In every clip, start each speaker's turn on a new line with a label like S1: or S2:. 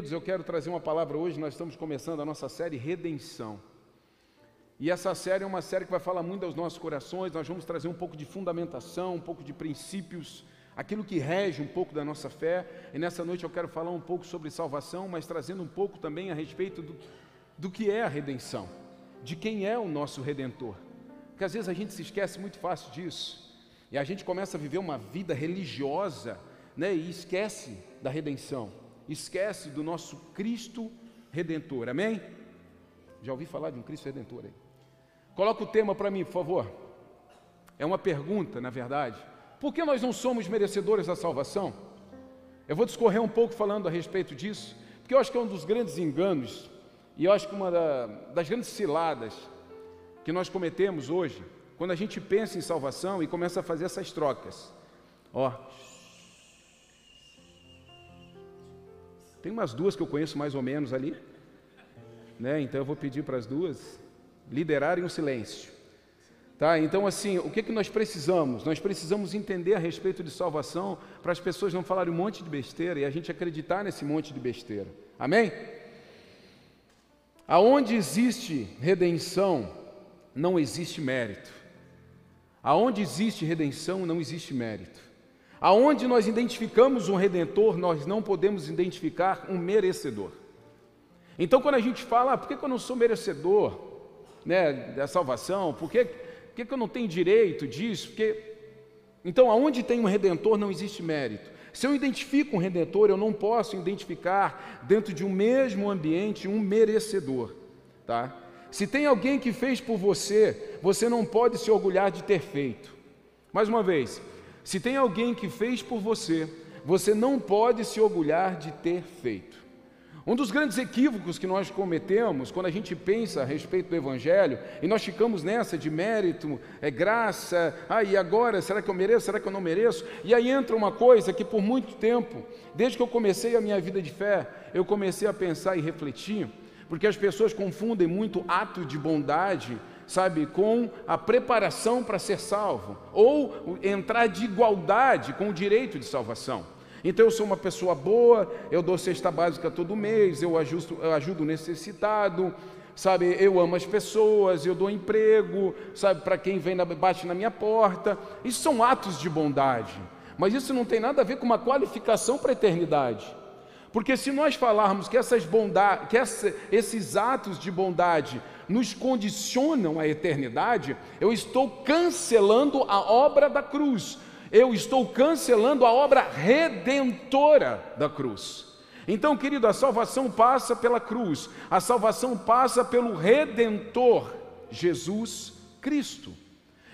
S1: Queridos, eu quero trazer uma palavra hoje. Nós estamos começando a nossa série Redenção. E essa série é uma série que vai falar muito aos nossos corações. Nós vamos trazer um pouco de fundamentação, um pouco de princípios, aquilo que rege um pouco da nossa fé. E nessa noite eu quero falar um pouco sobre salvação, mas trazendo um pouco também a respeito do, do que é a redenção, de quem é o nosso redentor. Porque às vezes a gente se esquece muito fácil disso. E a gente começa a viver uma vida religiosa, né, e esquece da redenção, esquece do nosso Cristo redentor. Amém? Já ouvi falar de um Cristo redentor aí. Coloca o tema para mim, por favor. É uma pergunta, na verdade. Por que nós não somos merecedores da salvação? Eu vou discorrer um pouco falando a respeito disso, porque eu acho que é um dos grandes enganos, e eu acho que uma da, das grandes ciladas que nós cometemos hoje, quando a gente pensa em salvação e começa a fazer essas trocas. Ó, tem umas duas que eu conheço mais ou menos ali, né? Então eu vou pedir para as duas liderarem o silêncio. Tá? Então, assim, o que, que nós precisamos? Nós precisamos entender a respeito de salvação para as pessoas não falarem um monte de besteira e a gente acreditar nesse monte de besteira. Amém? Aonde existe redenção, não existe mérito. Aonde existe redenção, não existe mérito. Aonde nós identificamos um redentor, nós não podemos identificar um merecedor. Então, quando a gente fala, ah, por que, eu não sou merecedor? né, da salvação? Por que, por que, que eu não tenho direito disso? Porque... Então, aonde tem um redentor não existe mérito. Se eu identifico um redentor, eu não posso identificar dentro de um mesmo ambiente um merecedor, tá? Se tem alguém que fez por você, você não pode se orgulhar de ter feito. Mais uma vez, se tem alguém que fez por você, você não pode se orgulhar de ter feito. Um dos grandes equívocos que nós cometemos quando a gente pensa a respeito do Evangelho, e nós ficamos nessa de mérito, é graça, ah, e agora, será que eu mereço, será que eu não mereço? E aí entra uma coisa que por muito tempo, desde que eu comecei a minha vida de fé, eu comecei a pensar e refletir, porque as pessoas confundem muito ato de bondade, sabe, com a preparação para ser salvo, ou entrar de igualdade com o direito de salvação. Então eu sou uma pessoa boa, eu dou cesta básica todo mês, eu, ajusto, eu ajudo o necessitado, sabe? Eu amo as pessoas, eu dou emprego, sabe? Para quem vem na, bate na minha porta. Isso são atos de bondade, mas isso não tem nada a ver com uma qualificação para a eternidade. Porque se nós falarmos que, essas bondade, que essa, esses atos de bondade nos condicionam à eternidade, eu estou cancelando a obra da cruz, eu estou cancelando a obra redentora da cruz. Então, querido, a salvação passa pela cruz, a salvação passa pelo redentor, Jesus Cristo.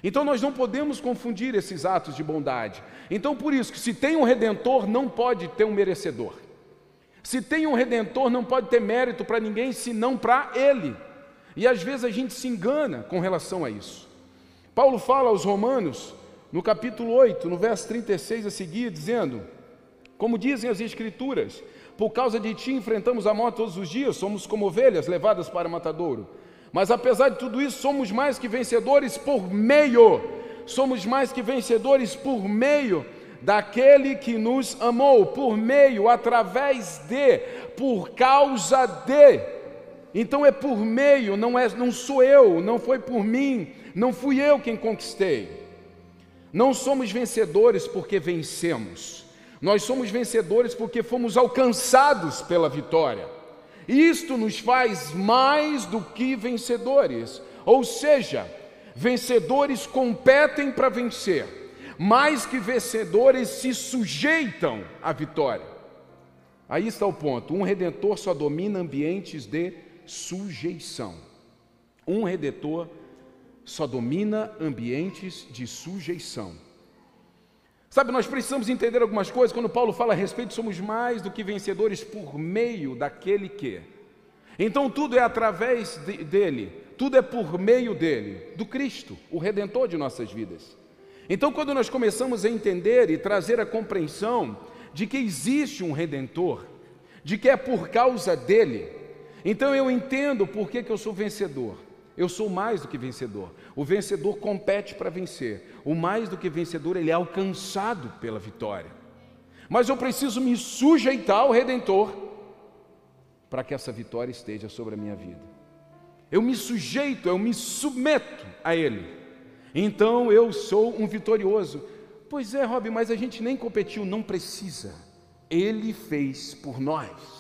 S1: Então, nós não podemos confundir esses atos de bondade. Então, por isso, que se tem um redentor, não pode ter um merecedor. Se tem um redentor, não pode ter mérito para ninguém, senão para ele. E às vezes a gente se engana com relação a isso. Paulo fala aos Romanos no capítulo 8, no verso 36 a seguir, dizendo: Como dizem as Escrituras, por causa de ti enfrentamos a morte todos os dias, somos como ovelhas levadas para o matadouro. Mas apesar de tudo isso, somos mais que vencedores por meio, somos mais que vencedores por meio daquele que nos amou, por meio, através de, por causa de. Então é por meio, não é, não sou eu, não foi por mim, não fui eu quem conquistei. Não somos vencedores porque vencemos, nós somos vencedores porque fomos alcançados pela vitória. Isto nos faz mais do que vencedores, ou seja, vencedores competem para vencer, mais que vencedores se sujeitam à vitória. Aí está o ponto: um redentor só domina ambientes de sujeição. Um redentor só domina ambientes de sujeição. Sabe, nós precisamos entender algumas coisas. Quando Paulo fala a respeito, somos mais do que vencedores por meio daquele que. Então tudo é através de, dele, tudo é por meio dele, do Cristo, o redentor de nossas vidas. Então, quando nós começamos a entender e trazer a compreensão de que existe um redentor, de que é por causa dele, então eu entendo por que, que eu sou vencedor. Eu sou mais do que vencedor. O vencedor compete para vencer. O mais do que vencedor, ele é alcançado pela vitória. Mas eu preciso me sujeitar ao redentor. para que essa vitória esteja sobre a minha vida. Eu me sujeito, eu me submeto a Ele. Então eu sou um vitorioso. Pois é, Rob, mas a gente nem competiu, não precisa. Ele fez por nós.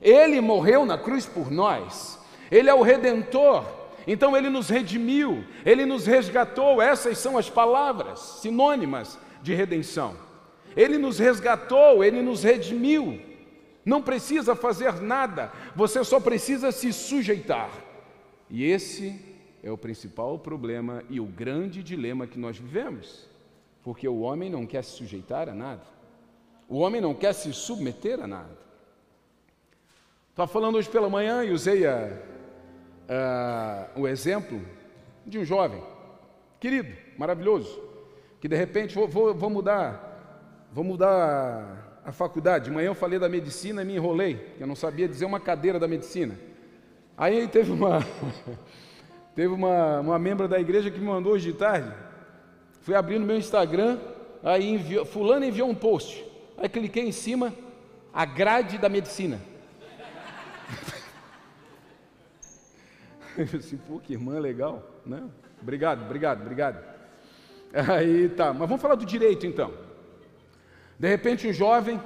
S1: Ele morreu na cruz por nós. Ele é o redentor. Então ele nos redimiu, ele nos resgatou. Essas são as palavras sinônimas de redenção. Ele nos resgatou, ele nos redimiu. Não precisa fazer nada, você só precisa se sujeitar. E esse é o principal problema e o grande dilema que nós vivemos, porque o homem não quer se sujeitar a nada, o homem não quer se submeter a nada. Estava falando hoje pela manhã e usei a, a, o exemplo de um jovem, querido, maravilhoso, que de repente vou, vou, vou mudar, vou mudar a, faculdade. De manhã eu falei da medicina e me enrolei, eu não sabia dizer uma cadeira da medicina. Aí teve uma teve uma, uma membro da igreja que me mandou hoje de tarde. Fui abrir no meu Instagram, aí enviou, fulano enviou um post. Aí cliquei em cima, a grade da medicina. Eu assim, pô, que irmã legal, né? Obrigado, obrigado, obrigado. Aí tá, mas vamos falar do direito então. De repente um jovem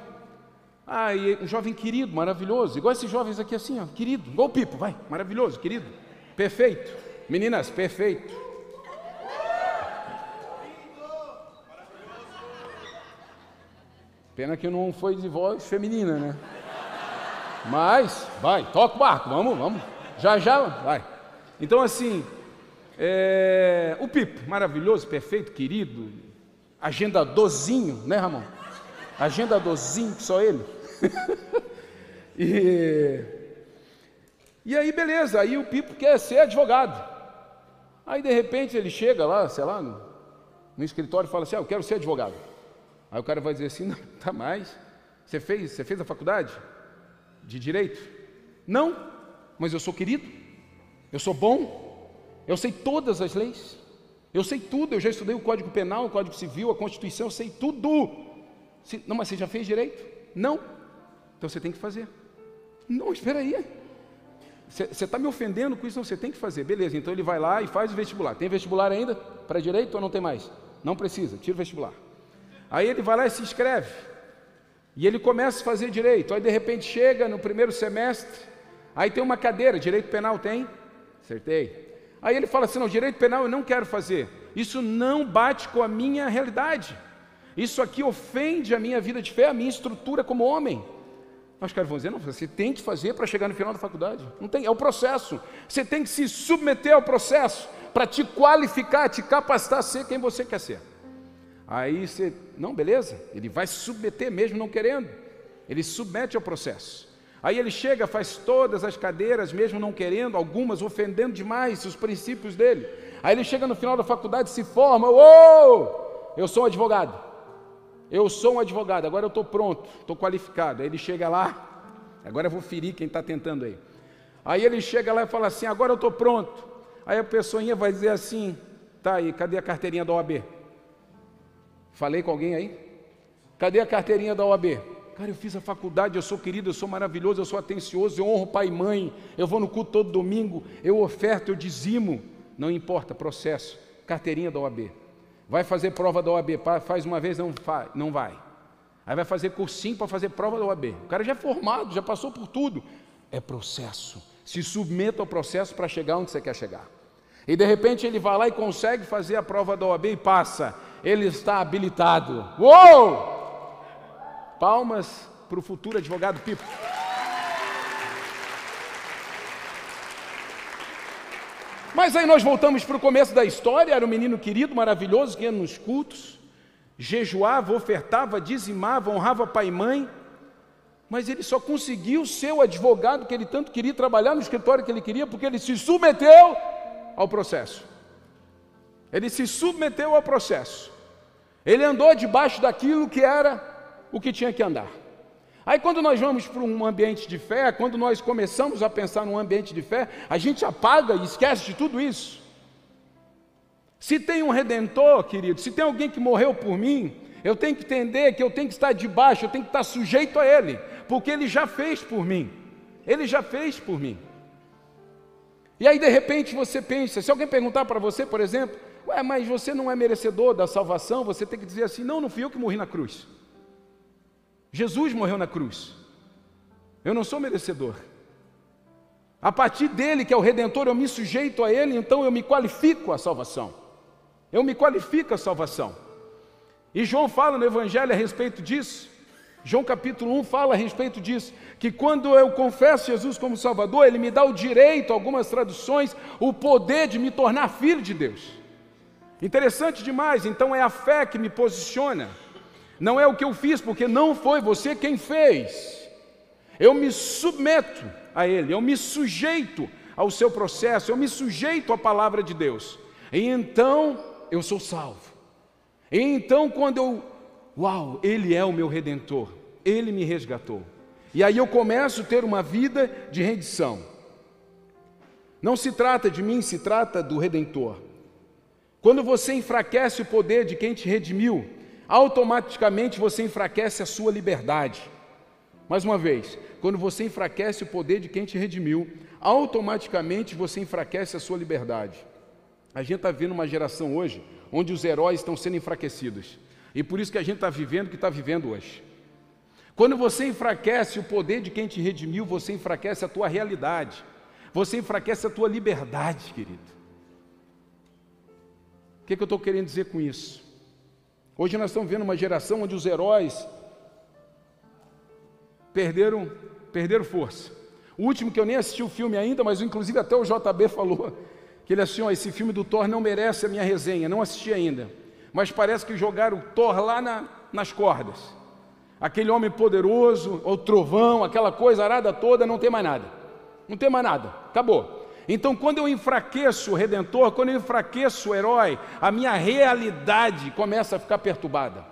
S1: ah, e um jovem querido, maravilhoso, igual esses jovens aqui assim, ó, querido, igual o Pipo, vai, maravilhoso, querido, perfeito. Meninas, perfeito. Pena que não foi de voz feminina, né? Mas, vai, toca o barco, vamos, vamos. Já, já, vai. Então, assim, é, o Pipo, maravilhoso, perfeito, querido, agendadorzinho, né, Ramon? Agendadorzinho, só ele. e, e aí, beleza, aí o Pipo quer ser advogado. Aí, de repente, ele chega lá, sei lá, no, no escritório e fala assim: ah, Eu quero ser advogado. Aí o cara vai dizer assim: Não, tá mais. Você fez, você fez a faculdade de direito? Não, mas eu sou querido, eu sou bom, eu sei todas as leis, eu sei tudo, eu já estudei o Código Penal, o Código Civil, a Constituição, eu sei tudo. Não, mas você já fez direito? Não. Então você tem que fazer. Não, espera aí. Você está me ofendendo com isso, não, você tem que fazer. Beleza, então ele vai lá e faz o vestibular. Tem vestibular ainda? Para direito ou não tem mais? Não precisa, tira o vestibular. Aí ele vai lá e se inscreve. E ele começa a fazer direito. Aí de repente chega no primeiro semestre, aí tem uma cadeira, direito penal tem? Acertei. Aí ele fala assim: não, direito penal eu não quero fazer. Isso não bate com a minha realidade. Isso aqui ofende a minha vida de fé, a minha estrutura como homem. Mas os caras vão dizer, não, você tem que fazer para chegar no final da faculdade. Não tem, é o processo. Você tem que se submeter ao processo para te qualificar, te capacitar a ser quem você quer ser. Aí você, não, beleza, ele vai se submeter mesmo não querendo. Ele submete ao processo. Aí ele chega, faz todas as cadeiras, mesmo não querendo, algumas ofendendo demais os princípios dele. Aí ele chega no final da faculdade, se forma, uou, eu sou um advogado. Eu sou um advogado, agora eu estou pronto, estou qualificado. Aí ele chega lá, agora eu vou ferir quem está tentando aí. Aí ele chega lá e fala assim: agora eu estou pronto. Aí a pessoinha vai dizer assim: tá aí, cadê a carteirinha da OAB? Falei com alguém aí? Cadê a carteirinha da OAB? Cara, eu fiz a faculdade, eu sou querido, eu sou maravilhoso, eu sou atencioso, eu honro pai e mãe, eu vou no culto todo domingo, eu oferto, eu dizimo. Não importa, processo, carteirinha da OAB. Vai fazer prova da OAB, faz uma vez, não, vai, não vai. Aí vai fazer cursinho para fazer prova da OAB. O cara já é formado, já passou por tudo. É processo. Se submeta ao processo para chegar onde você quer chegar. E de repente ele vai lá e consegue fazer a prova da OAB e passa. Ele está habilitado. Uou! Palmas para o futuro advogado Pipo. Mas aí nós voltamos para o começo da história, era um menino querido, maravilhoso, que ia nos cultos, jejuava, ofertava, dizimava, honrava pai e mãe, mas ele só conseguiu ser o advogado que ele tanto queria, trabalhar no escritório que ele queria, porque ele se submeteu ao processo. Ele se submeteu ao processo. Ele andou debaixo daquilo que era o que tinha que andar. Aí, quando nós vamos para um ambiente de fé, quando nós começamos a pensar num ambiente de fé, a gente apaga e esquece de tudo isso. Se tem um redentor, querido, se tem alguém que morreu por mim, eu tenho que entender que eu tenho que estar debaixo, eu tenho que estar sujeito a Ele, porque Ele já fez por mim. Ele já fez por mim. E aí de repente você pensa, se alguém perguntar para você, por exemplo, ué, mas você não é merecedor da salvação, você tem que dizer assim: não, não fui eu que morri na cruz. Jesus morreu na cruz. Eu não sou merecedor. A partir dele, que é o redentor, eu me sujeito a ele, então eu me qualifico à salvação. Eu me qualifico à salvação. E João fala no Evangelho a respeito disso. João capítulo 1 fala a respeito disso, que quando eu confesso Jesus como Salvador, Ele me dá o direito, algumas traduções, o poder de me tornar filho de Deus. Interessante demais, então é a fé que me posiciona, não é o que eu fiz, porque não foi você quem fez. Eu me submeto a Ele, eu me sujeito ao seu processo, eu me sujeito à palavra de Deus, e então eu sou salvo. E então, quando eu Uau, Ele é o meu redentor, Ele me resgatou. E aí eu começo a ter uma vida de rendição. Não se trata de mim, se trata do redentor. Quando você enfraquece o poder de quem te redimiu, automaticamente você enfraquece a sua liberdade. Mais uma vez, quando você enfraquece o poder de quem te redimiu, automaticamente você enfraquece a sua liberdade. A gente está vendo uma geração hoje onde os heróis estão sendo enfraquecidos. E por isso que a gente está vivendo o que está vivendo hoje. Quando você enfraquece o poder de quem te redimiu, você enfraquece a tua realidade. Você enfraquece a tua liberdade, querido. O que, que eu estou querendo dizer com isso? Hoje nós estamos vendo uma geração onde os heróis perderam, perderam força. O último que eu nem assisti o filme ainda, mas inclusive até o JB falou que ele assim, ó, esse filme do Thor não merece a minha resenha, não assisti ainda mas parece que jogaram Thor lá na, nas cordas. Aquele homem poderoso, o trovão, aquela coisa arada toda, não tem mais nada. Não tem mais nada, acabou. Então, quando eu enfraqueço o redentor, quando eu enfraqueço o herói, a minha realidade começa a ficar perturbada.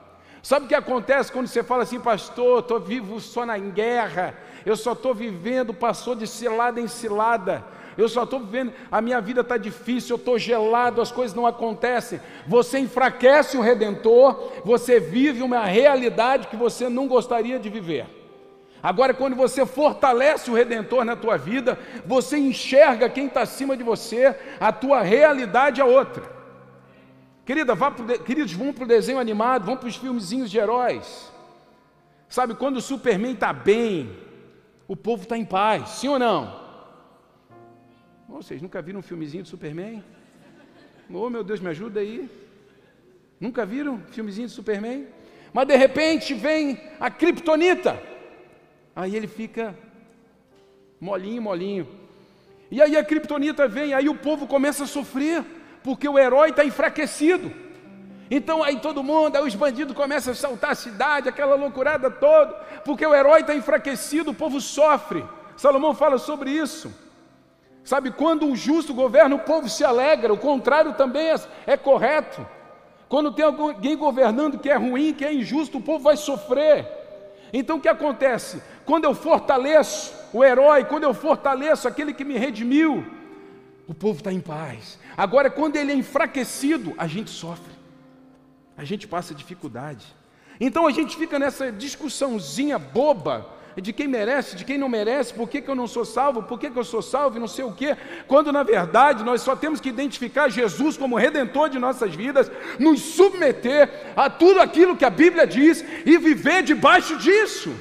S1: Sabe o que acontece quando você fala assim, pastor, estou vivo só na guerra, eu só estou vivendo, passou de cilada em cilada, eu só estou vivendo, a minha vida está difícil, eu estou gelado, as coisas não acontecem. Você enfraquece o Redentor, você vive uma realidade que você não gostaria de viver. Agora, quando você fortalece o Redentor na tua vida, você enxerga quem está acima de você, a tua realidade é outra. Querida, vá pro, queridos, vamos para o desenho animado, vamos para os filmezinhos de heróis. Sabe, quando o Superman está bem, o povo está em paz, sim ou não? vocês nunca viram um filmezinho de Superman? Oh, meu Deus, me ajuda aí. Nunca viram um filmezinho de Superman? Mas de repente vem a Kryptonita. Aí ele fica molinho, molinho. E aí a Kryptonita vem, aí o povo começa a sofrer, porque o herói está enfraquecido. Então aí todo mundo, aí os bandidos começam a saltar a cidade, aquela loucurada toda, porque o herói está enfraquecido, o povo sofre. Salomão fala sobre isso. Sabe, quando o justo governa, o povo se alegra, o contrário também é, é correto. Quando tem alguém governando que é ruim, que é injusto, o povo vai sofrer. Então o que acontece? Quando eu fortaleço o herói, quando eu fortaleço aquele que me redimiu, o povo está em paz. Agora, quando ele é enfraquecido, a gente sofre, a gente passa dificuldade. Então a gente fica nessa discussãozinha boba de quem merece, de quem não merece, por que, que eu não sou salvo, por que, que eu sou salvo e não sei o quê, quando na verdade nós só temos que identificar Jesus como redentor de nossas vidas, nos submeter a tudo aquilo que a Bíblia diz e viver debaixo disso.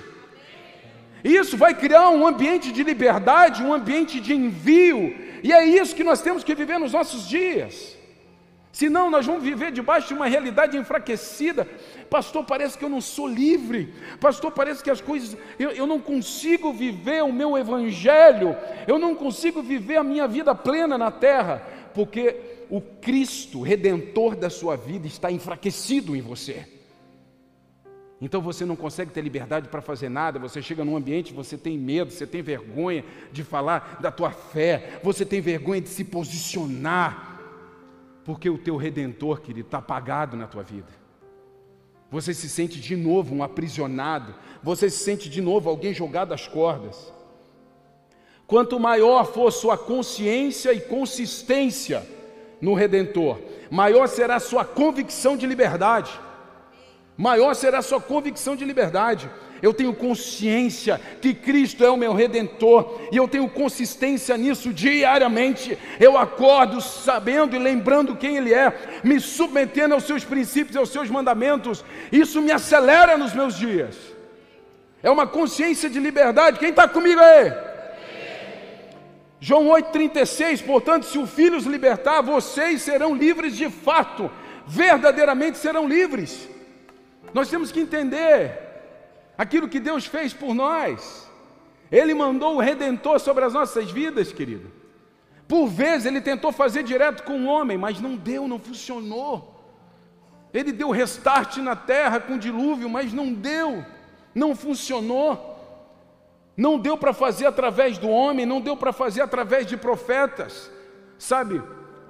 S1: Isso vai criar um ambiente de liberdade, um ambiente de envio, e é isso que nós temos que viver nos nossos dias. Senão nós vamos viver debaixo de uma realidade enfraquecida. Pastor, parece que eu não sou livre. Pastor, parece que as coisas. Eu, eu não consigo viver o meu evangelho. Eu não consigo viver a minha vida plena na terra. Porque o Cristo, redentor da sua vida, está enfraquecido em você. Então você não consegue ter liberdade para fazer nada, você chega num ambiente, você tem medo, você tem vergonha de falar da tua fé, você tem vergonha de se posicionar. Porque o teu redentor, querido, está apagado na tua vida. Você se sente de novo um aprisionado, você se sente de novo alguém jogado às cordas. Quanto maior for sua consciência e consistência no Redentor, maior será sua convicção de liberdade. Maior será sua convicção de liberdade. eu tenho consciência que Cristo é o meu redentor e eu tenho consistência nisso diariamente. Eu acordo sabendo e lembrando quem Ele é, me submetendo aos seus princípios e aos seus mandamentos. Isso me acelera nos meus dias. É uma consciência de liberdade. Quem está comigo aí? João 8,36, portanto, se o Filho os libertar, vocês serão livres de fato, verdadeiramente serão livres. Nós temos que entender aquilo que Deus fez por nós. Ele mandou o redentor sobre as nossas vidas, querido. Por vezes ele tentou fazer direto com o homem, mas não deu, não funcionou. Ele deu restart na terra com dilúvio, mas não deu, não funcionou. Não deu para fazer através do homem, não deu para fazer através de profetas, sabe?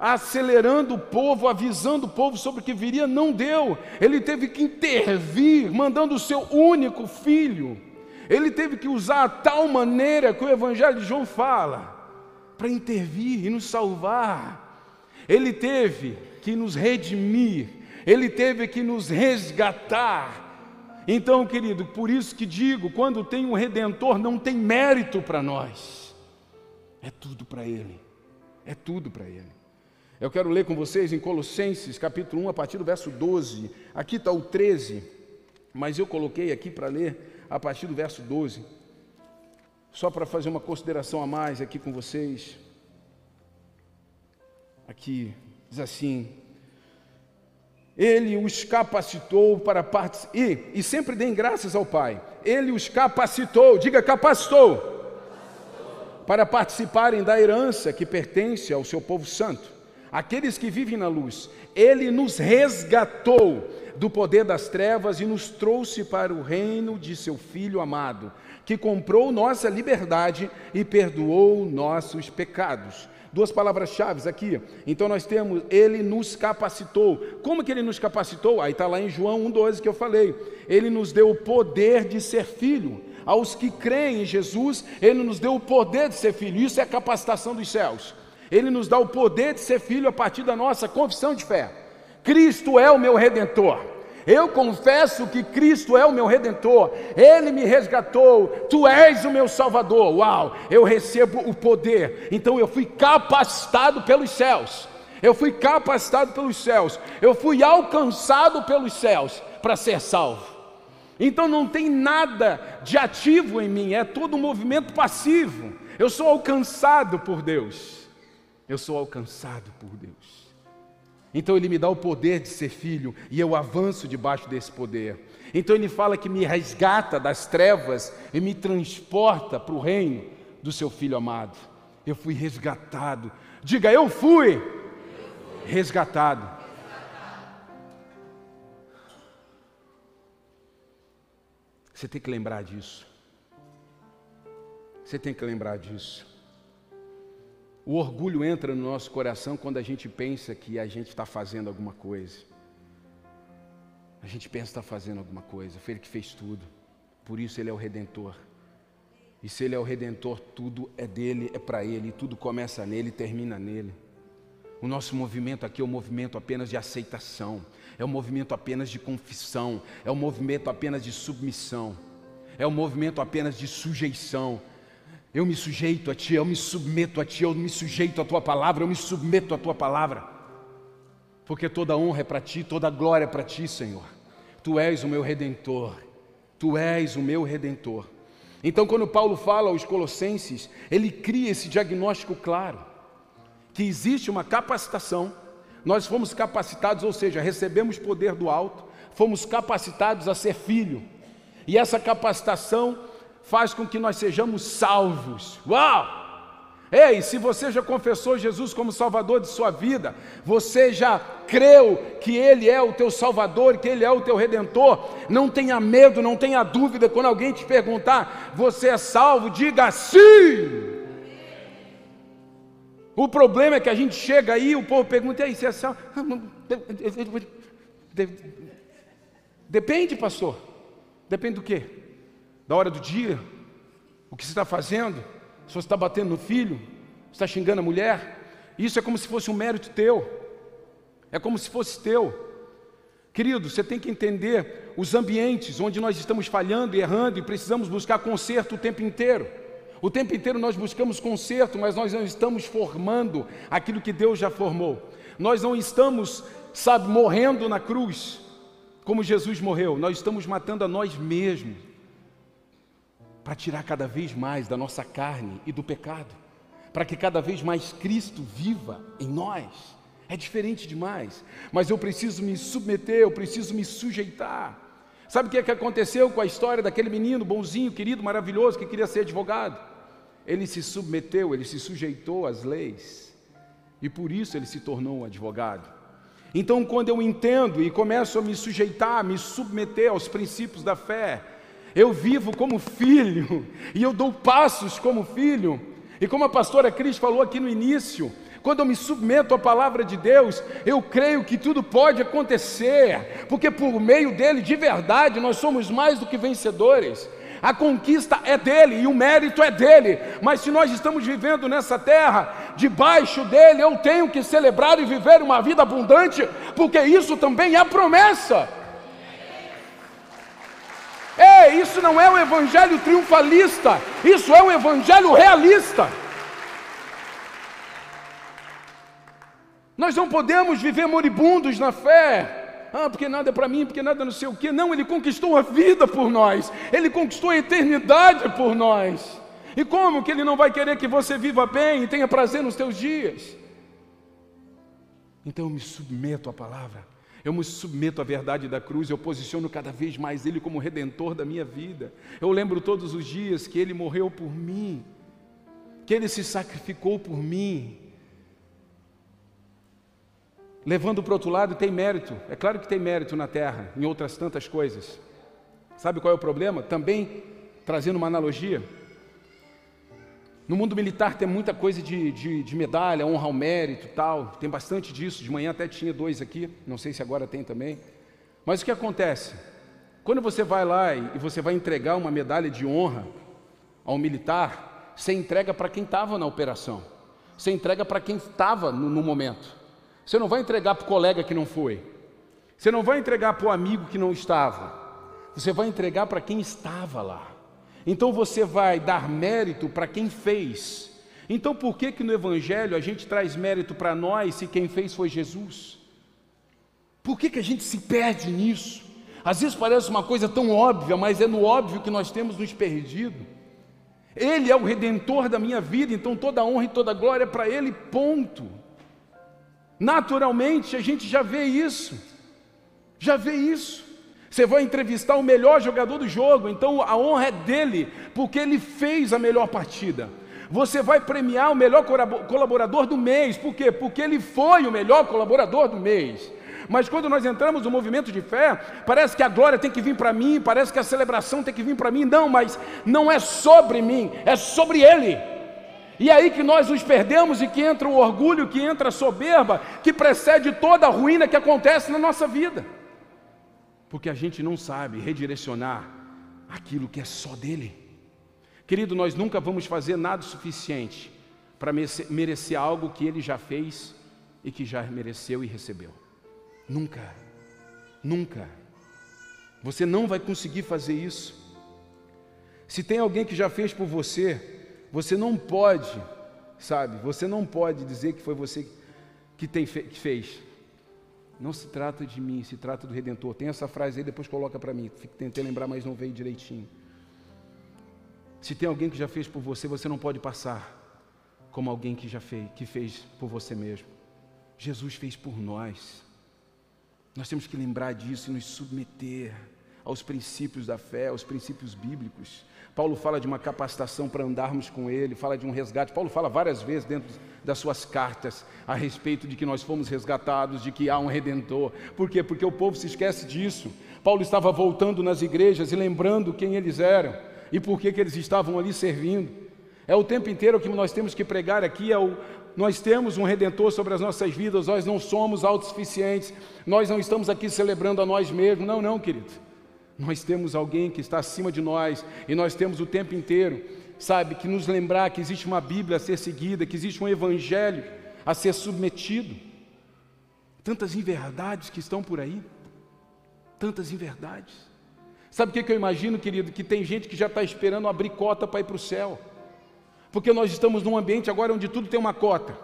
S1: Acelerando o povo, avisando o povo sobre o que viria, não deu. Ele teve que intervir, mandando o seu único filho. Ele teve que usar a tal maneira que o Evangelho de João fala, para intervir e nos salvar. Ele teve que nos redimir, ele teve que nos resgatar. Então, querido, por isso que digo: quando tem um redentor, não tem mérito para nós, é tudo para Ele, é tudo para Ele. Eu quero ler com vocês em Colossenses, capítulo 1, a partir do verso 12. Aqui está o 13, mas eu coloquei aqui para ler a partir do verso 12. Só para fazer uma consideração a mais aqui com vocês. Aqui diz assim: Ele os capacitou para participar. E, e sempre deem graças ao Pai. Ele os capacitou, diga capacitou, capacitou, para participarem da herança que pertence ao seu povo santo aqueles que vivem na luz. Ele nos resgatou do poder das trevas e nos trouxe para o reino de seu Filho amado, que comprou nossa liberdade e perdoou nossos pecados. Duas palavras-chave aqui. Então nós temos, ele nos capacitou. Como que ele nos capacitou? Aí está lá em João 1,12 que eu falei. Ele nos deu o poder de ser filho. Aos que creem em Jesus, ele nos deu o poder de ser filho. Isso é a capacitação dos céus. Ele nos dá o poder de ser filho a partir da nossa confissão de fé. Cristo é o meu redentor. Eu confesso que Cristo é o meu redentor, Ele me resgatou, Tu és o meu Salvador. Uau, eu recebo o poder, então eu fui capacitado pelos céus, eu fui capacitado pelos céus, eu fui alcançado pelos céus para ser salvo. Então não tem nada de ativo em mim, é todo um movimento passivo. Eu sou alcançado por Deus eu sou alcançado por Deus. Então Ele me dá o poder de ser filho e eu avanço debaixo desse poder. Então Ele fala que me resgata das trevas e me transporta para o reino do Seu Filho amado. Eu fui resgatado. Diga, eu fui resgatado. Você tem que lembrar disso. Você tem que lembrar disso. O orgulho entra no nosso coração quando a gente pensa que a gente está fazendo alguma coisa. A gente pensa que está fazendo alguma coisa. Foi Ele que fez tudo. Por isso Ele é o Redentor. E se Ele é o Redentor, tudo é dele, é para Ele. Tudo começa nele e termina nele. O nosso movimento aqui é um movimento apenas de aceitação. É um movimento apenas de confissão. É um movimento apenas de submissão. É um movimento apenas de sujeição eu me sujeito a Ti, eu me submeto a Ti, eu me sujeito à Tua palavra, eu me submeto à Tua palavra, porque toda honra é para Ti, toda glória é para Ti, Senhor. Tu és o meu redentor, Tu és o meu redentor. Então, quando Paulo fala aos Colossenses, ele cria esse diagnóstico claro: que existe uma capacitação, nós fomos capacitados, ou seja, recebemos poder do alto, fomos capacitados a ser filho, e essa capacitação faz com que nós sejamos salvos. Uau! Ei, se você já confessou Jesus como Salvador de sua vida, você já creu que Ele é o teu Salvador, que Ele é o teu Redentor, não tenha medo, não tenha dúvida quando alguém te perguntar, você é salvo, diga sim. O problema é que a gente chega aí, o povo pergunta, e aí, você é salvo? Depende, pastor. Depende do quê? Da hora do dia, o que você está fazendo, se você está batendo no filho, está xingando a mulher, isso é como se fosse um mérito teu, é como se fosse teu. Querido, você tem que entender os ambientes onde nós estamos falhando e errando e precisamos buscar conserto o tempo inteiro. O tempo inteiro nós buscamos conserto, mas nós não estamos formando aquilo que Deus já formou. Nós não estamos, sabe, morrendo na cruz como Jesus morreu. Nós estamos matando a nós mesmos para tirar cada vez mais da nossa carne e do pecado, para que cada vez mais Cristo viva em nós. É diferente demais, mas eu preciso me submeter, eu preciso me sujeitar. Sabe o que, é que aconteceu com a história daquele menino bonzinho, querido, maravilhoso, que queria ser advogado? Ele se submeteu, ele se sujeitou às leis, e por isso ele se tornou um advogado. Então, quando eu entendo e começo a me sujeitar, me submeter aos princípios da fé, eu vivo como filho, e eu dou passos como filho, e como a pastora Cris falou aqui no início, quando eu me submeto à palavra de Deus, eu creio que tudo pode acontecer, porque por meio dele, de verdade, nós somos mais do que vencedores. A conquista é dele e o mérito é dele, mas se nós estamos vivendo nessa terra, debaixo dele, eu tenho que celebrar e viver uma vida abundante, porque isso também é promessa. Ei, isso não é o evangelho triunfalista, isso é o evangelho realista. Nós não podemos viver moribundos na fé. Ah, porque nada é para mim, porque nada não sei o quê. Não, Ele conquistou a vida por nós. Ele conquistou a eternidade por nós. E como que Ele não vai querer que você viva bem e tenha prazer nos teus dias? Então eu me submeto à palavra. Eu me submeto à verdade da cruz, eu posiciono cada vez mais Ele como redentor da minha vida. Eu lembro todos os dias que Ele morreu por mim, que Ele se sacrificou por mim, Levando para o outro lado, tem mérito. É claro que tem mérito na terra, em outras tantas coisas. Sabe qual é o problema? Também, trazendo uma analogia, no mundo militar tem muita coisa de, de, de, medalha, honra ao mérito tal, tem bastante disso. De manhã até tinha dois aqui, não sei se agora tem também. Mas o que acontece? Quando você vai lá e você vai entregar uma medalha de honra ao militar, você entrega para quem estava na operação, você entrega para quem estava no, no momento. Você não vai entregar para o colega que não foi. Você não vai entregar para o amigo que não estava. Você vai entregar para quem estava lá. Então você vai dar mérito para quem fez. Então por que que no evangelho a gente traz mérito para nós se quem fez foi Jesus? Por que que a gente se perde nisso? Às vezes parece uma coisa tão óbvia, mas é no óbvio que nós temos nos perdido. Ele é o redentor da minha vida, então toda honra e toda glória é para ele, ponto. Naturalmente, a gente já vê isso. Já vê isso. Você vai entrevistar o melhor jogador do jogo, então a honra é dele, porque ele fez a melhor partida. Você vai premiar o melhor colaborador do mês, por quê? Porque ele foi o melhor colaborador do mês. Mas quando nós entramos no movimento de fé, parece que a glória tem que vir para mim, parece que a celebração tem que vir para mim. Não, mas não é sobre mim, é sobre ele. E é aí que nós nos perdemos e que entra o orgulho, que entra a soberba, que precede toda a ruína que acontece na nossa vida. Porque a gente não sabe redirecionar aquilo que é só dele. Querido, nós nunca vamos fazer nada suficiente para merecer algo que ele já fez e que já mereceu e recebeu. Nunca, nunca. Você não vai conseguir fazer isso. Se tem alguém que já fez por você, você não pode, sabe, você não pode dizer que foi você que, tem, que fez. Não se trata de mim, se trata do Redentor. Tem essa frase aí, depois coloca para mim. Tentei lembrar, mas não veio direitinho. Se tem alguém que já fez por você, você não pode passar como alguém que já fez, que fez por você mesmo. Jesus fez por nós. Nós temos que lembrar disso e nos submeter aos princípios da fé, aos princípios bíblicos. Paulo fala de uma capacitação para andarmos com Ele, fala de um resgate. Paulo fala várias vezes dentro das suas cartas a respeito de que nós fomos resgatados, de que há um redentor. Por quê? Porque o povo se esquece disso. Paulo estava voltando nas igrejas e lembrando quem eles eram e por que, que eles estavam ali servindo. É o tempo inteiro que nós temos que pregar aqui, é o, nós temos um redentor sobre as nossas vidas, nós não somos autossuficientes, nós não estamos aqui celebrando a nós mesmos. Não, não, querido. Nós temos alguém que está acima de nós e nós temos o tempo inteiro, sabe, que nos lembrar que existe uma Bíblia a ser seguida, que existe um Evangelho a ser submetido. Tantas inverdades que estão por aí. tantas inverdades. Sabe o que, eu imagino, querido? Que tem gente que já está esperando abrir cota para ir para o céu. Porque nós estamos num ambiente agora onde tudo tem uma cota.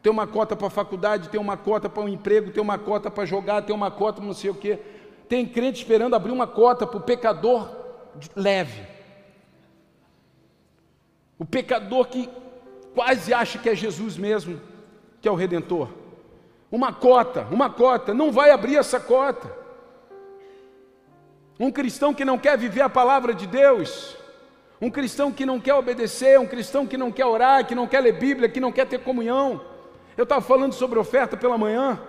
S1: Tem uma cota para a faculdade, tem uma cota para o um emprego, tem uma cota para jogar, tem uma cota para não sei o quê. Tem crente esperando abrir uma cota para o pecador leve. O pecador que quase acha que é Jesus mesmo, que é o Redentor. Uma cota, uma cota, não vai abrir essa cota. Um cristão que não quer viver a palavra de Deus, um cristão que não quer obedecer, um cristão que não quer orar, que não quer ler Bíblia, que não quer ter comunhão. Eu estava falando sobre oferta pela manhã,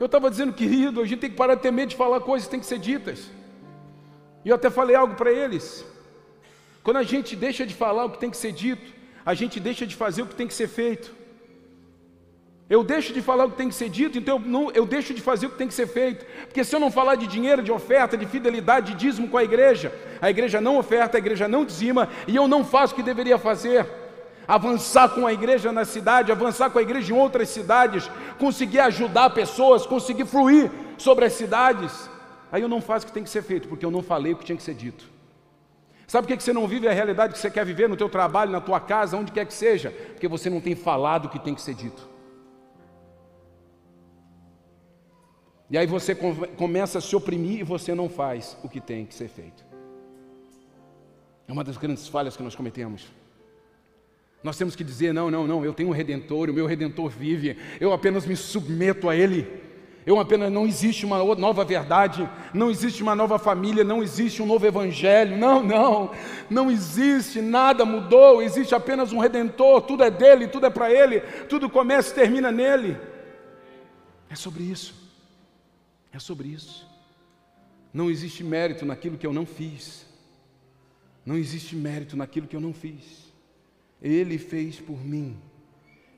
S1: eu estava dizendo, querido, a gente tem que parar de ter medo de falar coisas que têm que ser ditas. E eu até falei algo para eles. Quando a gente deixa de falar o que tem que ser dito, a gente deixa de fazer o que tem que ser feito. Eu deixo de falar o que tem que ser dito, então eu, não, eu deixo de fazer o que tem que ser feito. Porque se eu não falar de dinheiro, de oferta, de fidelidade, de dízimo com a igreja, a igreja não oferta, a igreja não dizima, e eu não faço o que deveria fazer. Avançar com a igreja na cidade, avançar com a igreja em outras cidades, conseguir ajudar pessoas, conseguir fluir sobre as cidades. Aí eu não faço o que tem que ser feito, porque eu não falei o que tinha que ser dito. Sabe por que você não vive a realidade que você quer viver no teu trabalho, na tua casa, onde quer que seja? Porque você não tem falado o que tem que ser dito. E aí você começa a se oprimir e você não faz o que tem que ser feito. É uma das grandes falhas que nós cometemos. Nós temos que dizer: não, não, não, eu tenho um redentor, o meu redentor vive, eu apenas me submeto a ele. Eu apenas não existe uma nova verdade, não existe uma nova família, não existe um novo evangelho. Não, não, não existe, nada mudou, existe apenas um redentor, tudo é dele, tudo é para ele, tudo começa e termina nele. É sobre isso. É sobre isso. Não existe mérito naquilo que eu não fiz. Não existe mérito naquilo que eu não fiz. Ele fez por mim.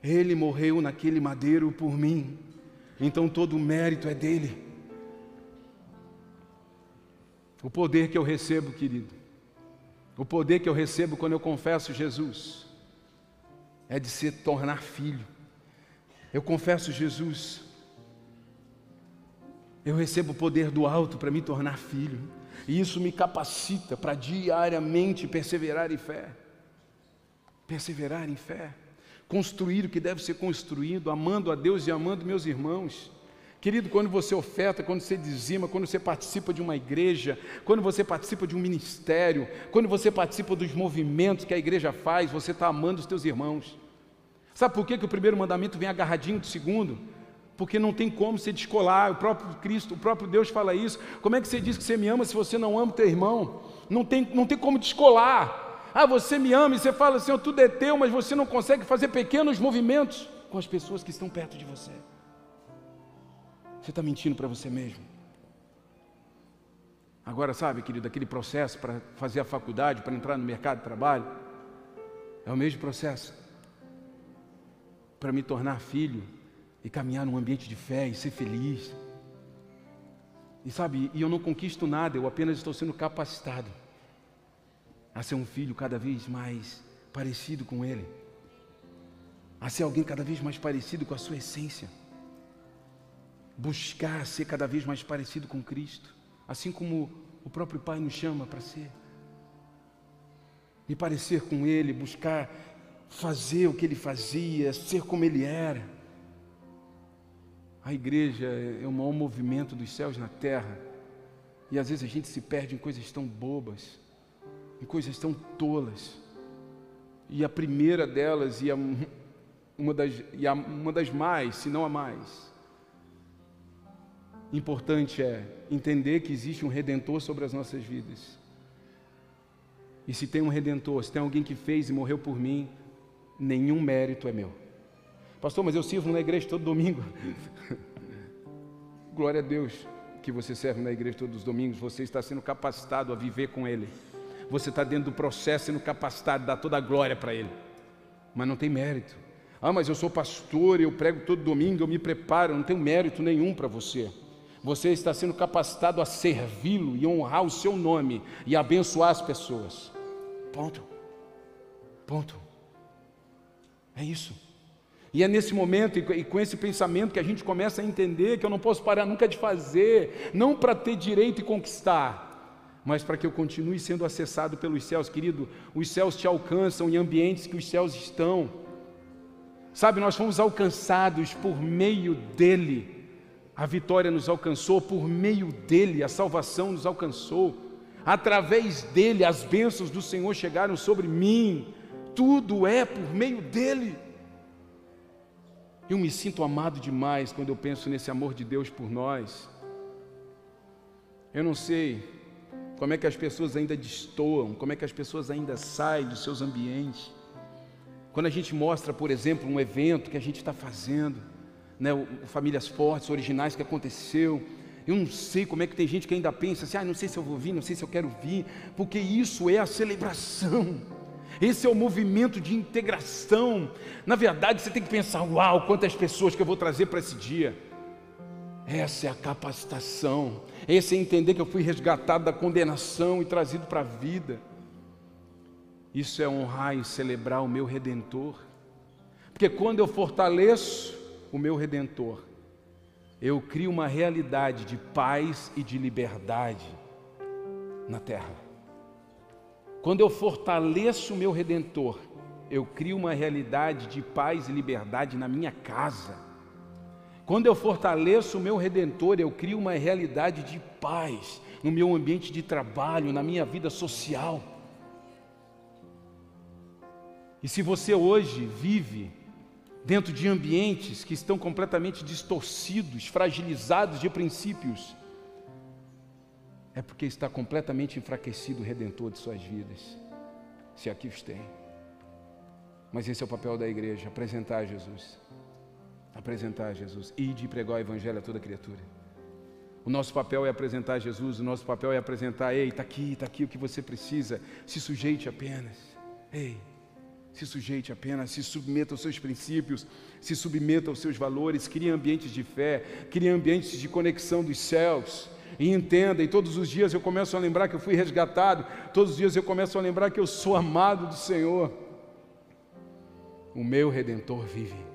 S1: Ele morreu naquele madeiro por mim. Então todo o mérito é dele. O poder que eu recebo, querido, o poder que eu recebo quando eu confesso Jesus, é de se tornar filho. Eu confesso Jesus, eu recebo o poder do alto para me tornar filho. E isso me capacita para diariamente perseverar em fé. Perseverar em fé. Construir o que deve ser construído, amando a Deus e amando meus irmãos. Querido, quando você oferta, quando você dizima, quando você participa de uma igreja, quando você participa de um ministério, quando você participa dos movimentos que a igreja faz, você está amando os teus irmãos. Sabe por que, que o primeiro mandamento vem agarradinho do segundo? porque não tem como você descolar. O próprio Cristo, o próprio Deus fala isso. Como é que você diz que você me ama se você não ama o teu irmão? Não tem, não tem como descolar. Ah, você me ama e você fala assim, tudo é teu, mas você não consegue fazer pequenos movimentos com as pessoas que estão perto de você. Você está mentindo para você mesmo. Agora, sabe, querido, aquele processo para fazer a faculdade, para entrar no mercado de trabalho, é o mesmo processo. Para me tornar filho, e caminhar num ambiente de fé e ser feliz. E sabe, e eu não conquisto nada, eu apenas estou sendo capacitado a ser um filho cada vez mais parecido com Ele, a ser alguém cada vez mais parecido com a sua essência, buscar ser cada vez mais parecido com Cristo, assim como o próprio Pai nos chama para ser. Me parecer com Ele, buscar fazer o que Ele fazia, ser como Ele era. A igreja é o maior movimento dos céus na terra. E às vezes a gente se perde em coisas tão bobas, em coisas tão tolas. E a primeira delas, e a, uma, das, e a, uma das mais, se não a mais, importante é entender que existe um redentor sobre as nossas vidas. E se tem um redentor, se tem alguém que fez e morreu por mim, nenhum mérito é meu. Pastor, mas eu sirvo na igreja todo domingo. Glória a Deus que você serve na igreja todos os domingos. Você está sendo capacitado a viver com Ele. Você está dentro do processo sendo capacitado dar toda a glória para Ele. Mas não tem mérito. Ah, mas eu sou pastor, eu prego todo domingo, eu me preparo. Não tem mérito nenhum para você. Você está sendo capacitado a servi-lo e honrar o seu nome e abençoar as pessoas. Ponto. Ponto. É isso. E é nesse momento e com esse pensamento que a gente começa a entender que eu não posso parar nunca de fazer, não para ter direito e conquistar, mas para que eu continue sendo acessado pelos céus, querido. Os céus te alcançam em ambientes que os céus estão. Sabe, nós fomos alcançados por meio dele. A vitória nos alcançou por meio dele, a salvação nos alcançou. Através dele, as bênçãos do Senhor chegaram sobre mim. Tudo é por meio dele. Eu me sinto amado demais quando eu penso nesse amor de Deus por nós. Eu não sei como é que as pessoas ainda destoam, como é que as pessoas ainda saem dos seus ambientes. Quando a gente mostra, por exemplo, um evento que a gente está fazendo, né, famílias fortes, originais que aconteceu, eu não sei como é que tem gente que ainda pensa assim, ah, não sei se eu vou vir, não sei se eu quero vir, porque isso é a celebração. Esse é o movimento de integração. Na verdade, você tem que pensar: uau, quantas pessoas que eu vou trazer para esse dia. Essa é a capacitação. Esse é entender que eu fui resgatado da condenação e trazido para a vida. Isso é honrar e celebrar o meu redentor. Porque quando eu fortaleço o meu redentor, eu crio uma realidade de paz e de liberdade na terra. Quando eu fortaleço o meu redentor, eu crio uma realidade de paz e liberdade na minha casa. Quando eu fortaleço o meu redentor, eu crio uma realidade de paz no meu ambiente de trabalho, na minha vida social. E se você hoje vive dentro de ambientes que estão completamente distorcidos, fragilizados de princípios, é porque está completamente enfraquecido o redentor de suas vidas, se aqui os tem. Mas esse é o papel da igreja: apresentar Jesus. Apresentar Jesus. E de pregar o evangelho a toda criatura. O nosso papel é apresentar Jesus, o nosso papel é apresentar, ei, está aqui, está aqui o que você precisa, se sujeite apenas. Ei, se sujeite apenas, se submeta aos seus princípios, se submeta aos seus valores, crie ambientes de fé, crie ambientes de conexão dos céus e entenda, e todos os dias eu começo a lembrar que eu fui resgatado, todos os dias eu começo a lembrar que eu sou amado do Senhor. O meu redentor vive.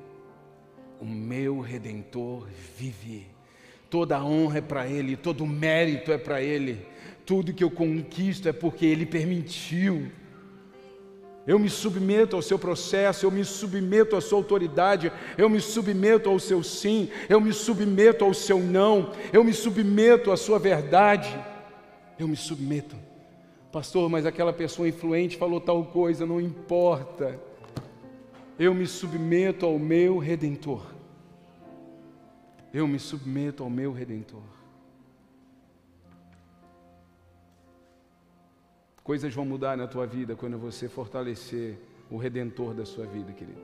S1: O meu redentor vive. Toda a honra é para Ele, todo o mérito é para Ele. Tudo que eu conquisto é porque Ele permitiu. Eu me submeto ao seu processo, eu me submeto à sua autoridade, eu me submeto ao seu sim, eu me submeto ao seu não, eu me submeto à sua verdade. Eu me submeto. Pastor, mas aquela pessoa influente falou tal coisa, não importa. Eu me submeto ao meu redentor. Eu me submeto ao meu redentor. Coisas vão mudar na tua vida quando você fortalecer o redentor da sua vida, querido.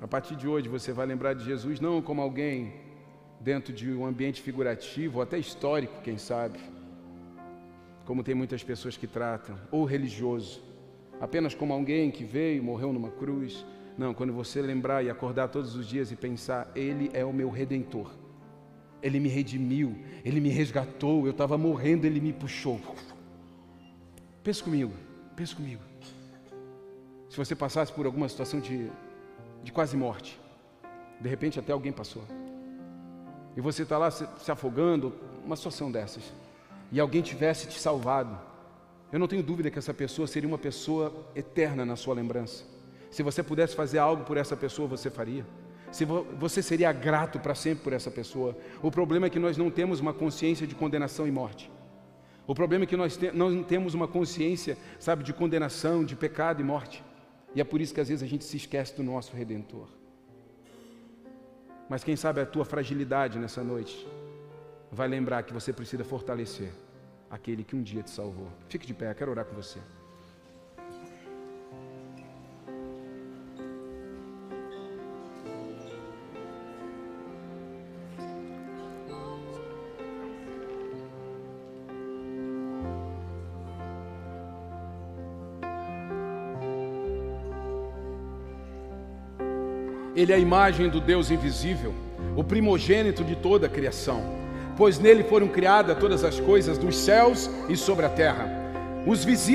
S1: A partir de hoje você vai lembrar de Jesus não como alguém dentro de um ambiente figurativo, ou até histórico, quem sabe, como tem muitas pessoas que tratam, ou religioso, apenas como alguém que veio, morreu numa cruz. Não, quando você lembrar e acordar todos os dias e pensar, Ele é o meu redentor, Ele me redimiu, Ele me resgatou, eu estava morrendo, Ele me puxou. Pensa comigo, pensa comigo. Se você passasse por alguma situação de, de quase morte, de repente até alguém passou, e você está lá se, se afogando, uma situação dessas, e alguém tivesse te salvado, eu não tenho dúvida que essa pessoa seria uma pessoa eterna na sua lembrança. Se você pudesse fazer algo por essa pessoa, você faria. Se você seria grato para sempre por essa pessoa. O problema é que nós não temos uma consciência de condenação e morte. O problema é que nós te, não temos uma consciência, sabe, de condenação, de pecado e morte. E é por isso que às vezes a gente se esquece do nosso Redentor. Mas quem sabe a tua fragilidade nessa noite vai lembrar que você precisa fortalecer aquele que um dia te salvou. Fique de pé, quero orar com você. Ele é a imagem do Deus invisível, o primogênito de toda a criação, pois nele foram criadas todas as coisas dos céus e sobre a terra,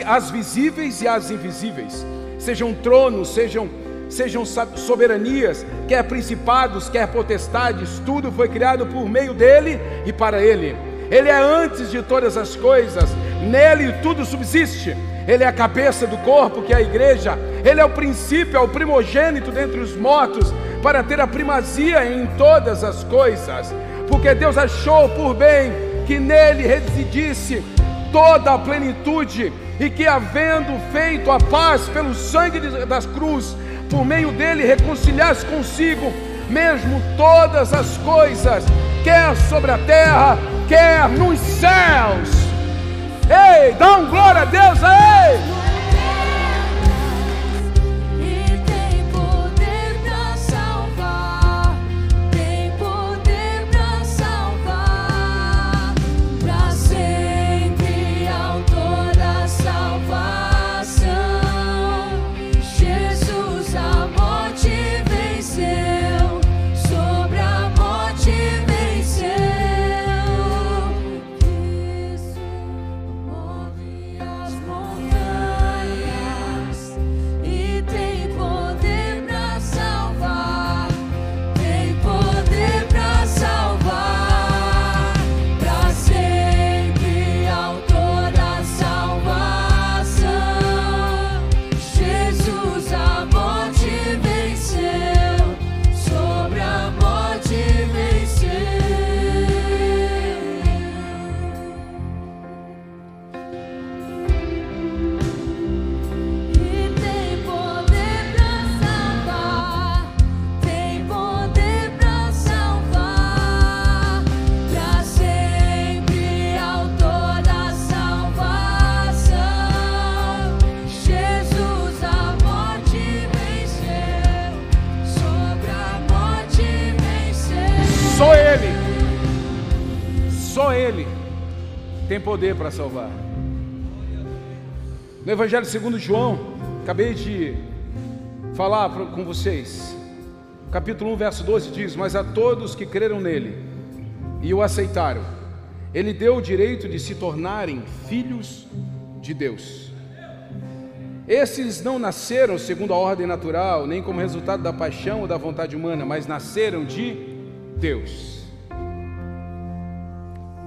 S1: as visíveis e as invisíveis, sejam tronos, sejam sejam soberanias, quer principados, quer potestades, tudo foi criado por meio dele e para ele. Ele é antes de todas as coisas, nele tudo subsiste. Ele é a cabeça do corpo, que é a igreja. Ele é o princípio, é o primogênito dentre os mortos, para ter a primazia em todas as coisas. Porque Deus achou por bem que nele residisse toda a plenitude, e que, havendo feito a paz pelo sangue das cruzes, por meio dele reconciliasse consigo mesmo todas as coisas, quer sobre a terra, quer nos céus. Ei, dá um glória a Deus aí! Poder para salvar. No Evangelho segundo João, acabei de falar com vocês. Capítulo 1, verso 12 diz: "Mas a todos que creram nele e o aceitaram, ele deu o direito de se tornarem filhos de Deus. Esses não nasceram segundo a ordem natural, nem como resultado da paixão ou da vontade humana, mas nasceram de Deus.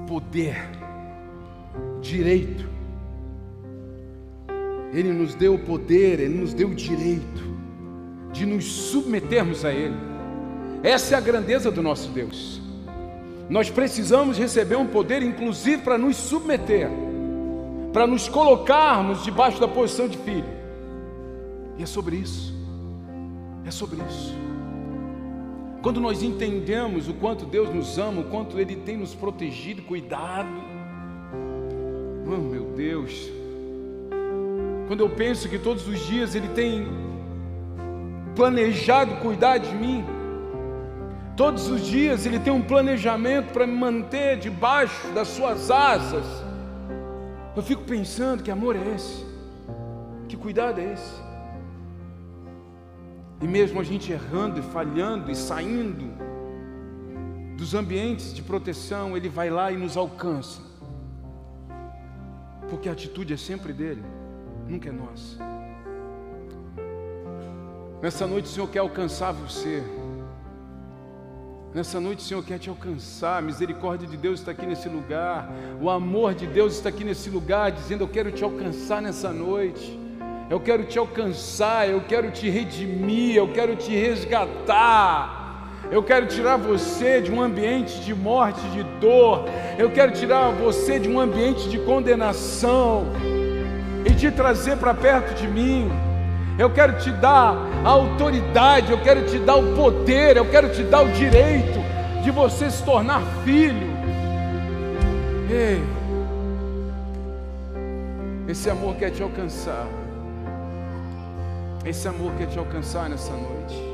S1: Poder direito. Ele nos deu o poder, Ele nos deu o direito de nos submetermos a Ele. Essa é a grandeza do nosso Deus. Nós precisamos receber um poder, inclusive, para nos submeter, para nos colocarmos debaixo da posição de filho. E é sobre isso. É sobre isso. Quando nós entendemos o quanto Deus nos ama, o quanto Ele tem nos protegido, cuidado, Oh, meu Deus. Quando eu penso que todos os dias Ele tem planejado cuidar de mim, todos os dias Ele tem um planejamento para me manter debaixo das Suas asas, eu fico pensando: que amor é esse? Que cuidado é esse? E mesmo a gente errando e falhando e saindo dos ambientes de proteção, Ele vai lá e nos alcança porque a atitude é sempre dele, nunca é nossa. Nessa noite o Senhor quer alcançar você. Nessa noite o Senhor quer te alcançar. A misericórdia de Deus está aqui nesse lugar. O amor de Deus está aqui nesse lugar, dizendo: Eu quero te alcançar nessa noite. Eu quero te alcançar. Eu quero te redimir. Eu quero te resgatar. Eu quero tirar você de um ambiente de morte, de dor. Eu quero tirar você de um ambiente de condenação e te trazer para perto de mim. Eu quero te dar a autoridade, eu quero te dar o poder, eu quero te dar o direito de você se tornar filho. Ei, esse amor quer te alcançar. Esse amor quer te alcançar nessa noite.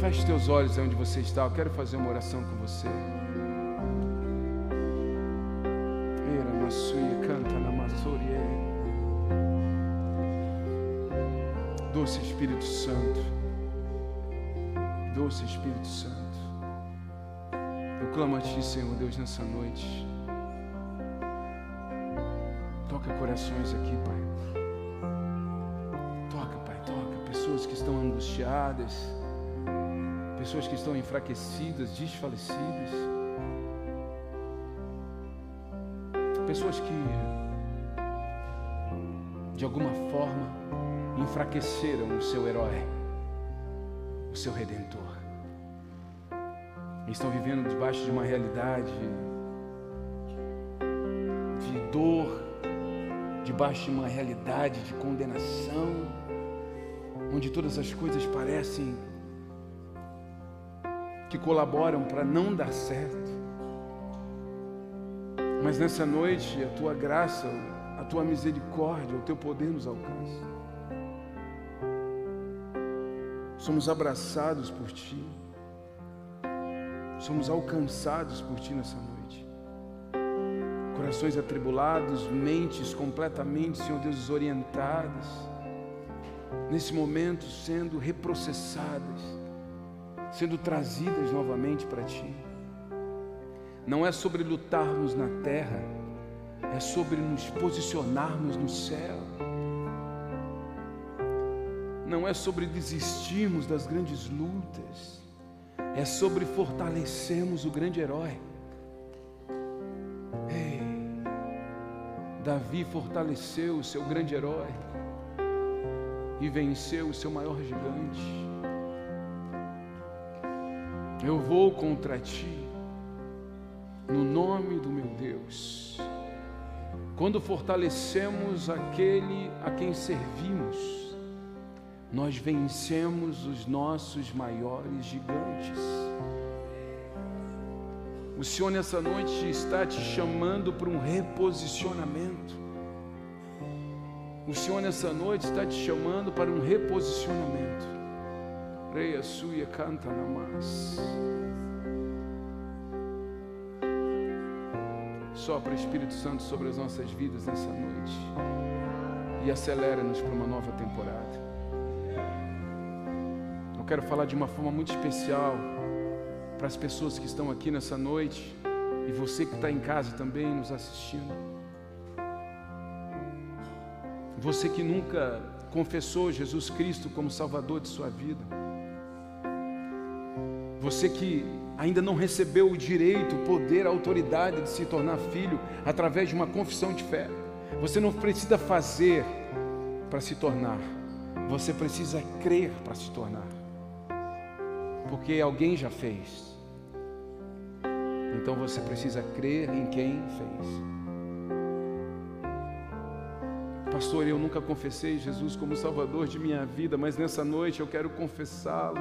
S1: Feche teus olhos onde você está. Eu quero fazer uma oração com você. canta na Doce Espírito Santo. Doce Espírito Santo. Eu clamo a Ti, Senhor Deus, nessa noite. Toca corações aqui, Pai. Toca, Pai, toca. Pessoas que estão angustiadas, pessoas que estão enfraquecidas, desfalecidas, pessoas que de alguma forma enfraqueceram o seu herói, o seu redentor. Estão vivendo debaixo de uma realidade de dor, debaixo de uma realidade de condenação, onde todas as coisas parecem que colaboram para não dar certo. Mas nessa noite, a tua graça, a tua misericórdia, o teu poder nos alcança. Somos abraçados por ti. Somos alcançados por ti nessa noite. Corações atribulados, mentes completamente, Senhor Deus, desorientadas. Nesse momento, sendo reprocessadas, sendo trazidas novamente para ti. Não é sobre lutarmos na terra, é sobre nos posicionarmos no céu. Não é sobre desistirmos das grandes lutas, é sobre fortalecermos o grande herói. Ei, Davi fortaleceu o seu grande herói e venceu o seu maior gigante. Eu vou contra ti, no nome do meu Deus. Quando fortalecemos aquele a quem servimos, nós vencemos os nossos maiores gigantes. O Senhor nessa noite está te chamando para um reposicionamento. O Senhor nessa noite está te chamando para um reposicionamento. Reia suia canta namás. Sopra Espírito Santo sobre as nossas vidas nessa noite e acelera-nos para uma nova temporada. Eu quero falar de uma forma muito especial para as pessoas que estão aqui nessa noite e você que está em casa também nos assistindo. Você que nunca confessou Jesus Cristo como Salvador de sua vida. Você que ainda não recebeu o direito, o poder, a autoridade de se tornar filho através de uma confissão de fé. Você não precisa fazer para se tornar, você precisa crer para se tornar, porque alguém já fez. Então você precisa crer em quem fez. Pastor, eu nunca confessei Jesus como Salvador de minha vida, mas nessa noite eu quero confessá-lo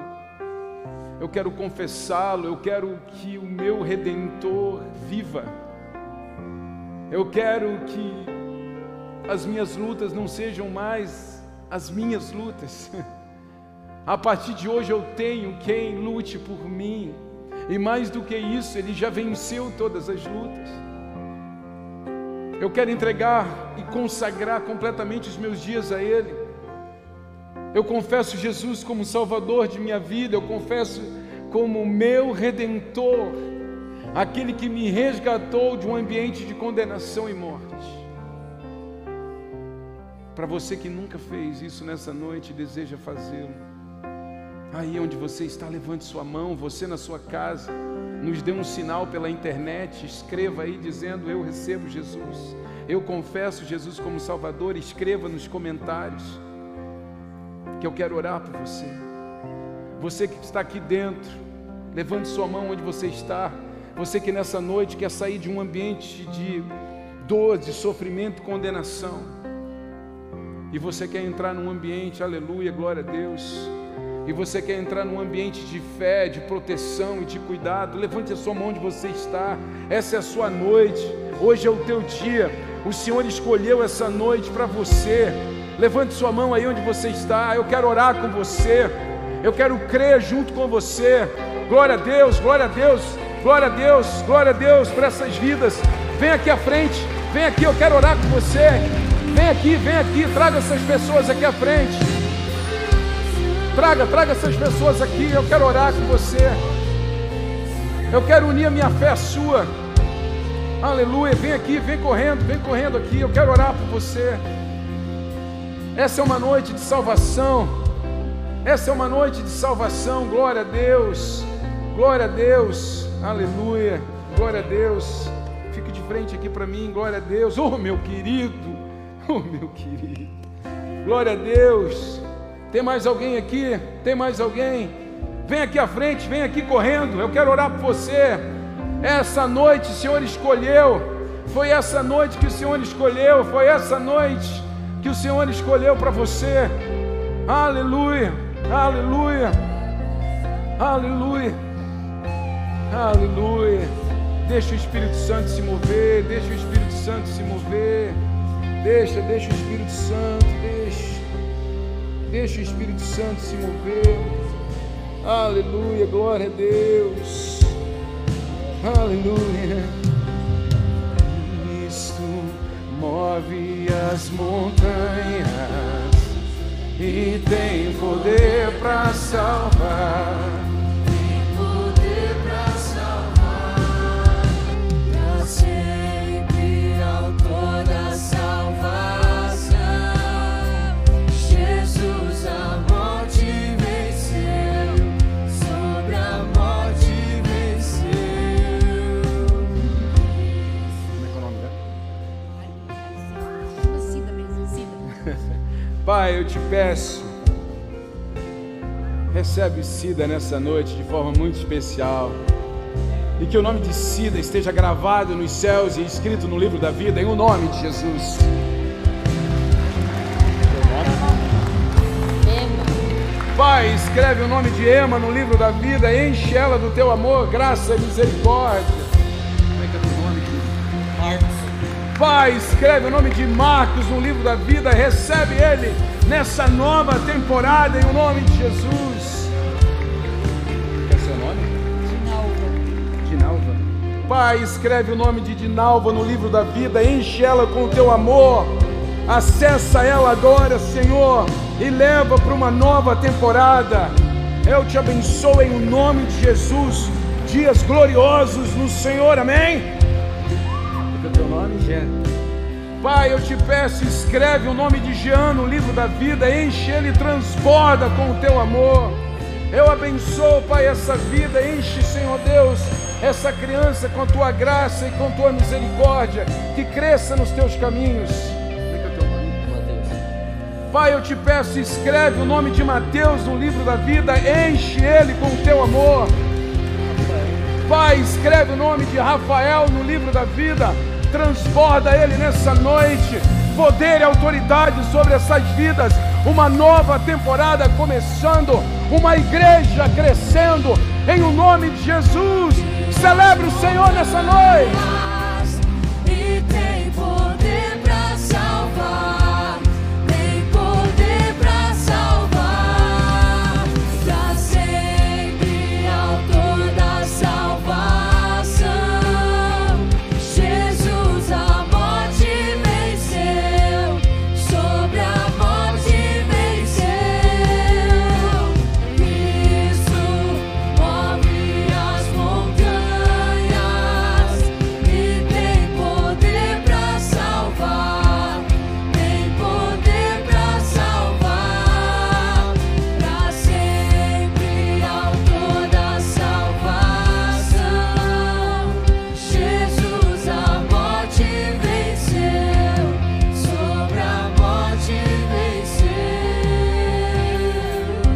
S1: eu quero confessá-lo, eu quero que o meu redentor viva. Eu quero que as minhas lutas não sejam mais as minhas lutas. A partir de hoje eu tenho quem lute por mim, e mais do que isso, ele já venceu todas as lutas. Eu quero entregar e consagrar completamente os meus dias a Ele. Eu confesso Jesus como Salvador de minha vida, eu confesso como meu redentor, aquele que me resgatou de um ambiente de condenação e morte. Para você que nunca fez isso nessa noite e deseja fazê-lo, aí onde você está, levante sua mão, você na sua casa, nos dê um sinal pela internet, escreva aí dizendo: Eu recebo Jesus, eu confesso Jesus como Salvador, escreva nos comentários que eu quero orar por você. Você que está aqui dentro, levante sua mão onde você está. Você que nessa noite quer sair de um ambiente de dor, de sofrimento condenação. E você quer entrar num ambiente, aleluia, glória a Deus. E você quer entrar num ambiente de fé, de proteção e de cuidado. Levante a sua mão onde você está. Essa é a sua noite. Hoje é o teu dia. O Senhor escolheu essa noite para você. Levante sua mão aí onde você está. Eu quero orar com você. Eu quero crer junto com você. Glória a Deus, glória a Deus, glória a Deus, glória a Deus para essas vidas. Vem aqui à frente. Vem aqui, eu quero orar com você. Vem aqui, vem aqui, traga essas pessoas aqui à frente. Traga, traga essas pessoas aqui. Eu quero orar com você. Eu quero unir a minha fé à sua. Aleluia. Vem aqui, vem correndo, vem correndo aqui. Eu quero orar por você. Essa é uma noite de salvação. Essa é uma noite de salvação, glória a Deus, glória a Deus, aleluia, glória a Deus. Fique de frente aqui para mim, glória a Deus, oh meu querido, oh meu querido, glória a Deus. Tem mais alguém aqui? Tem mais alguém? Vem aqui à frente, vem aqui correndo, eu quero orar por você. Essa noite o Senhor escolheu, foi essa noite que o Senhor escolheu, foi essa noite que o Senhor escolheu para você. Aleluia. Aleluia. Aleluia. Aleluia. Deixa o Espírito Santo se mover. Deixa o Espírito Santo se mover. Deixa, deixa o Espírito Santo. Deixa. Deixa o Espírito Santo se mover. Aleluia. Glória a Deus. Aleluia. Cristo move as montanhas e tem poder para salvar. Pai, eu te peço, recebe Cida nessa noite de forma muito especial. E que o nome de Cida esteja gravado nos céus e escrito no livro da vida, em o nome de Jesus. Pai, escreve o nome de Ema no livro da vida, enche ela do teu amor, graça e misericórdia. Pai, escreve o nome de Marcos no livro da vida, recebe ele nessa nova temporada em o nome de Jesus. Qual é seu nome? Dinalva. Pai, escreve o nome de Dinalva no livro da vida, enche ela com o teu amor, acessa ela agora, Senhor, e leva para uma nova temporada. Eu te abençoo em o nome de Jesus, dias gloriosos no Senhor, amém? Jean? Pai, eu te peço, escreve o nome de Jean no livro da vida, enche ele, transborda com o teu amor. Eu abençoo, Pai, essa vida, enche, Senhor Deus, essa criança com tua graça e com tua misericórdia, que cresça nos teus caminhos. Pai, eu te peço, escreve o nome de Mateus no livro da vida, enche ele com o teu amor. Pai, escreve o nome de Rafael no livro da vida, transborda ele nessa noite, poder e autoridade sobre essas vidas, uma nova temporada começando, uma igreja crescendo, em o nome de Jesus. Celebre o Senhor nessa noite.